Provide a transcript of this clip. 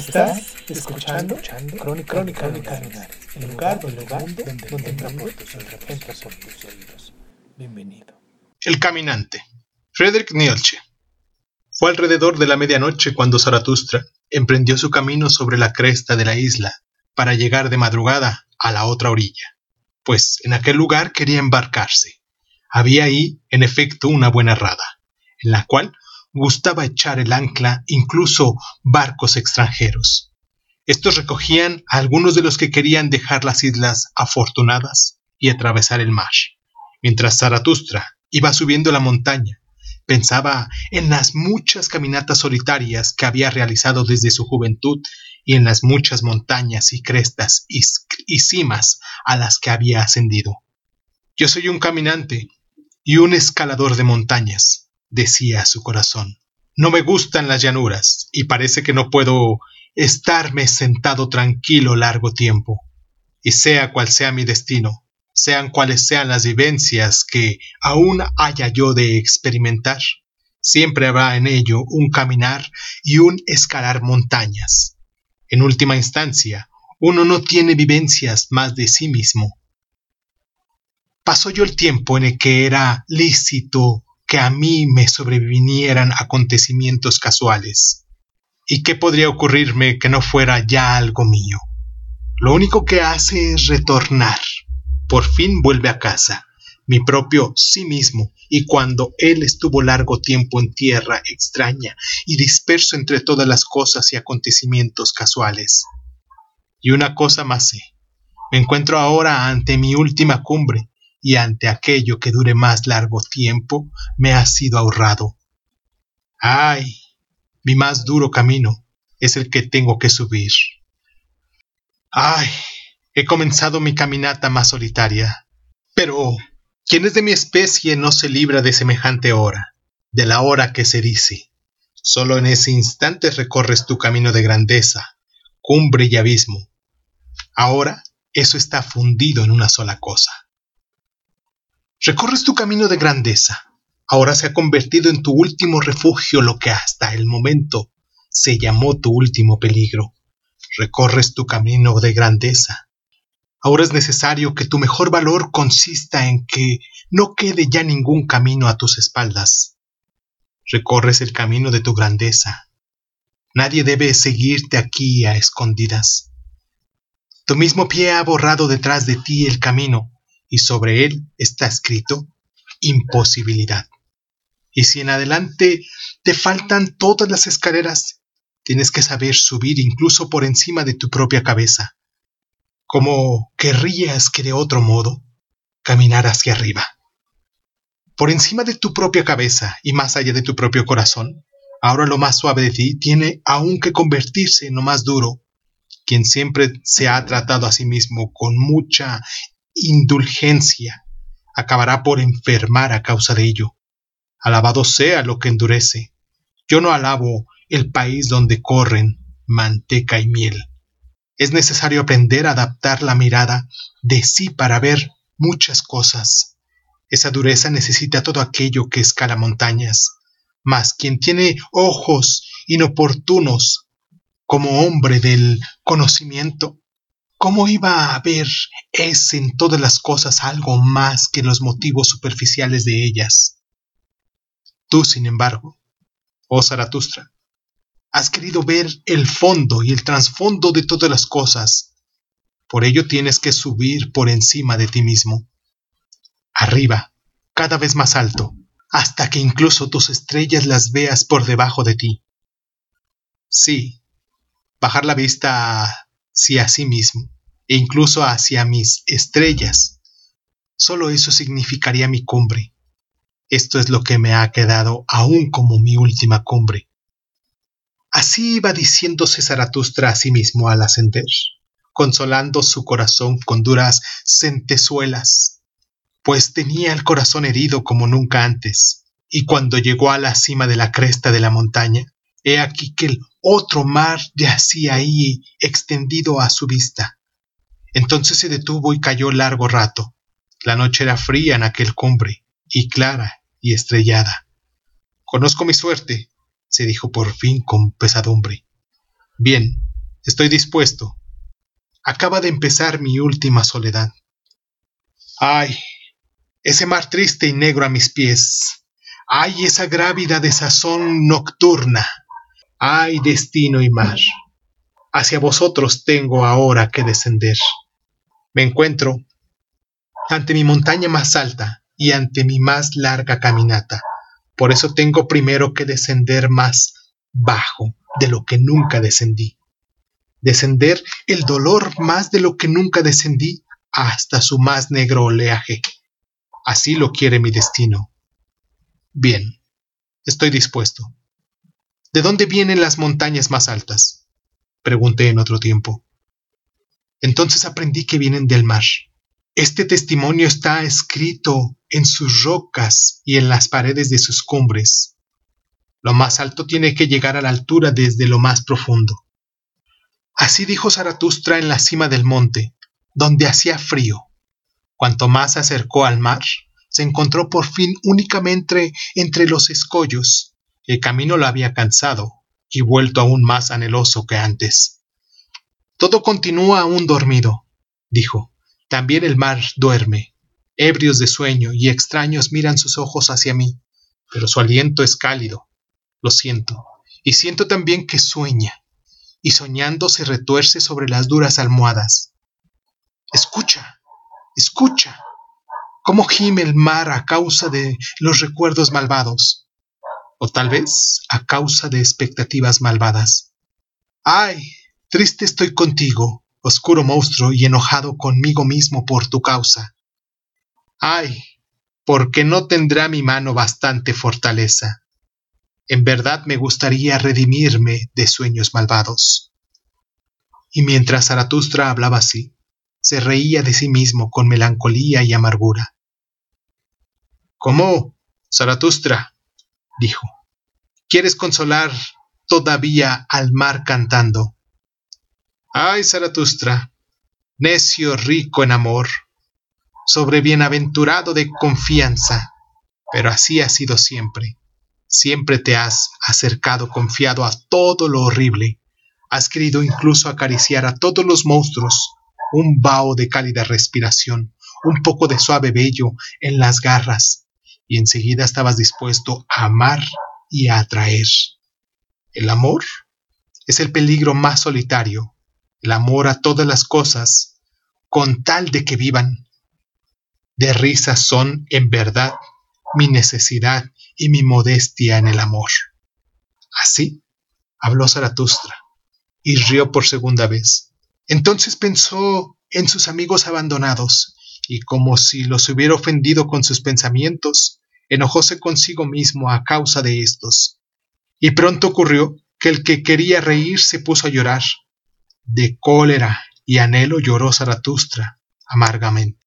Estás escuchando, Crónica, Crónica, Lunares, el lugar, el lugar donde, donde oídos, entra por tus oídos. Bienvenido. El caminante. Friedrich Nietzsche. Fue alrededor de la medianoche cuando Zaratustra emprendió su camino sobre la cresta de la isla para llegar de madrugada a la otra orilla, pues en aquel lugar quería embarcarse. Había ahí, en efecto, una buena rada, en la cual gustaba echar el ancla incluso barcos extranjeros. Estos recogían a algunos de los que querían dejar las islas afortunadas y atravesar el mar. Mientras Zaratustra iba subiendo la montaña, pensaba en las muchas caminatas solitarias que había realizado desde su juventud y en las muchas montañas y crestas y, y cimas a las que había ascendido. Yo soy un caminante y un escalador de montañas, decía su corazón. No me gustan las llanuras y parece que no puedo estarme sentado tranquilo largo tiempo. Y sea cual sea mi destino, sean cuales sean las vivencias que aún haya yo de experimentar, siempre habrá en ello un caminar y un escalar montañas. En última instancia, uno no tiene vivencias más de sí mismo. Pasó yo el tiempo en el que era lícito que a mí me sobrevinieran acontecimientos casuales. ¿Y qué podría ocurrirme que no fuera ya algo mío? Lo único que hace es retornar. Por fin vuelve a casa, mi propio sí mismo, y cuando él estuvo largo tiempo en tierra extraña y disperso entre todas las cosas y acontecimientos casuales. Y una cosa más sé, me encuentro ahora ante mi última cumbre, y ante aquello que dure más largo tiempo me ha sido ahorrado. Ay, mi más duro camino es el que tengo que subir. Ay, he comenzado mi caminata más solitaria. Pero, ¿quién es de mi especie no se libra de semejante hora, de la hora que se dice? Solo en ese instante recorres tu camino de grandeza, cumbre y abismo. Ahora eso está fundido en una sola cosa. Recorres tu camino de grandeza. Ahora se ha convertido en tu último refugio lo que hasta el momento se llamó tu último peligro. Recorres tu camino de grandeza. Ahora es necesario que tu mejor valor consista en que no quede ya ningún camino a tus espaldas. Recorres el camino de tu grandeza. Nadie debe seguirte aquí a escondidas. Tu mismo pie ha borrado detrás de ti el camino y sobre él está escrito imposibilidad. Y si en adelante te faltan todas las escaleras, tienes que saber subir incluso por encima de tu propia cabeza, como querrías que de otro modo caminar hacia arriba. Por encima de tu propia cabeza y más allá de tu propio corazón, ahora lo más suave de ti tiene aún que convertirse en lo más duro. Quien siempre se ha tratado a sí mismo con mucha indulgencia acabará por enfermar a causa de ello. Alabado sea lo que endurece. Yo no alabo el país donde corren manteca y miel. Es necesario aprender a adaptar la mirada de sí para ver muchas cosas. Esa dureza necesita todo aquello que escala montañas. Mas quien tiene ojos inoportunos como hombre del conocimiento, ¿Cómo iba a ver es en todas las cosas algo más que los motivos superficiales de ellas? Tú, sin embargo, oh Zaratustra, has querido ver el fondo y el trasfondo de todas las cosas. Por ello tienes que subir por encima de ti mismo. Arriba, cada vez más alto, hasta que incluso tus estrellas las veas por debajo de ti. Sí, bajar la vista hacia sí mismo e incluso hacia mis estrellas. Solo eso significaría mi cumbre. Esto es lo que me ha quedado aún como mi última cumbre. Así iba diciéndose Zaratustra a sí mismo al ascender, consolando su corazón con duras centezuelas, pues tenía el corazón herido como nunca antes, y cuando llegó a la cima de la cresta de la montaña, he aquí que el otro mar yacía ahí extendido a su vista. Entonces se detuvo y cayó largo rato. La noche era fría en aquel cumbre, y clara y estrellada. Conozco mi suerte, se dijo por fin con pesadumbre. Bien, estoy dispuesto. Acaba de empezar mi última soledad. Ay, ese mar triste y negro a mis pies. Ay, esa grávida desazón nocturna. Ay, destino y mar. Hacia vosotros tengo ahora que descender. Me encuentro ante mi montaña más alta y ante mi más larga caminata. Por eso tengo primero que descender más bajo de lo que nunca descendí. Descender el dolor más de lo que nunca descendí hasta su más negro oleaje. Así lo quiere mi destino. Bien, estoy dispuesto. ¿De dónde vienen las montañas más altas? Pregunté en otro tiempo. Entonces aprendí que vienen del mar. Este testimonio está escrito en sus rocas y en las paredes de sus cumbres. Lo más alto tiene que llegar a la altura desde lo más profundo. Así dijo Zaratustra en la cima del monte, donde hacía frío. Cuanto más se acercó al mar, se encontró por fin únicamente entre los escollos. El camino lo había cansado y vuelto aún más anheloso que antes. Todo continúa aún dormido, dijo. También el mar duerme. Ebrios de sueño y extraños miran sus ojos hacia mí, pero su aliento es cálido. Lo siento. Y siento también que sueña, y soñando se retuerce sobre las duras almohadas. Escucha, escucha. ¿Cómo gime el mar a causa de los recuerdos malvados? O tal vez a causa de expectativas malvadas. ¡Ay! Triste estoy contigo, oscuro monstruo y enojado conmigo mismo por tu causa. Ay, porque no tendrá mi mano bastante fortaleza. En verdad me gustaría redimirme de sueños malvados. Y mientras Zaratustra hablaba así, se reía de sí mismo con melancolía y amargura. ¿Cómo, Zaratustra? Dijo. ¿Quieres consolar todavía al mar cantando? Ay, Zaratustra, necio rico en amor, sobre bienaventurado de confianza, pero así ha sido siempre. Siempre te has acercado confiado a todo lo horrible, has querido incluso acariciar a todos los monstruos, un vaho de cálida respiración, un poco de suave vello en las garras, y enseguida estabas dispuesto a amar y a atraer. El amor es el peligro más solitario, el amor a todas las cosas, con tal de que vivan. De risa son, en verdad, mi necesidad y mi modestia en el amor. Así habló Zaratustra, y rió por segunda vez. Entonces pensó en sus amigos abandonados, y como si los hubiera ofendido con sus pensamientos, enojóse consigo mismo a causa de estos. Y pronto ocurrió que el que quería reír se puso a llorar, de cólera y anhelo lloró Zaratustra amargamente.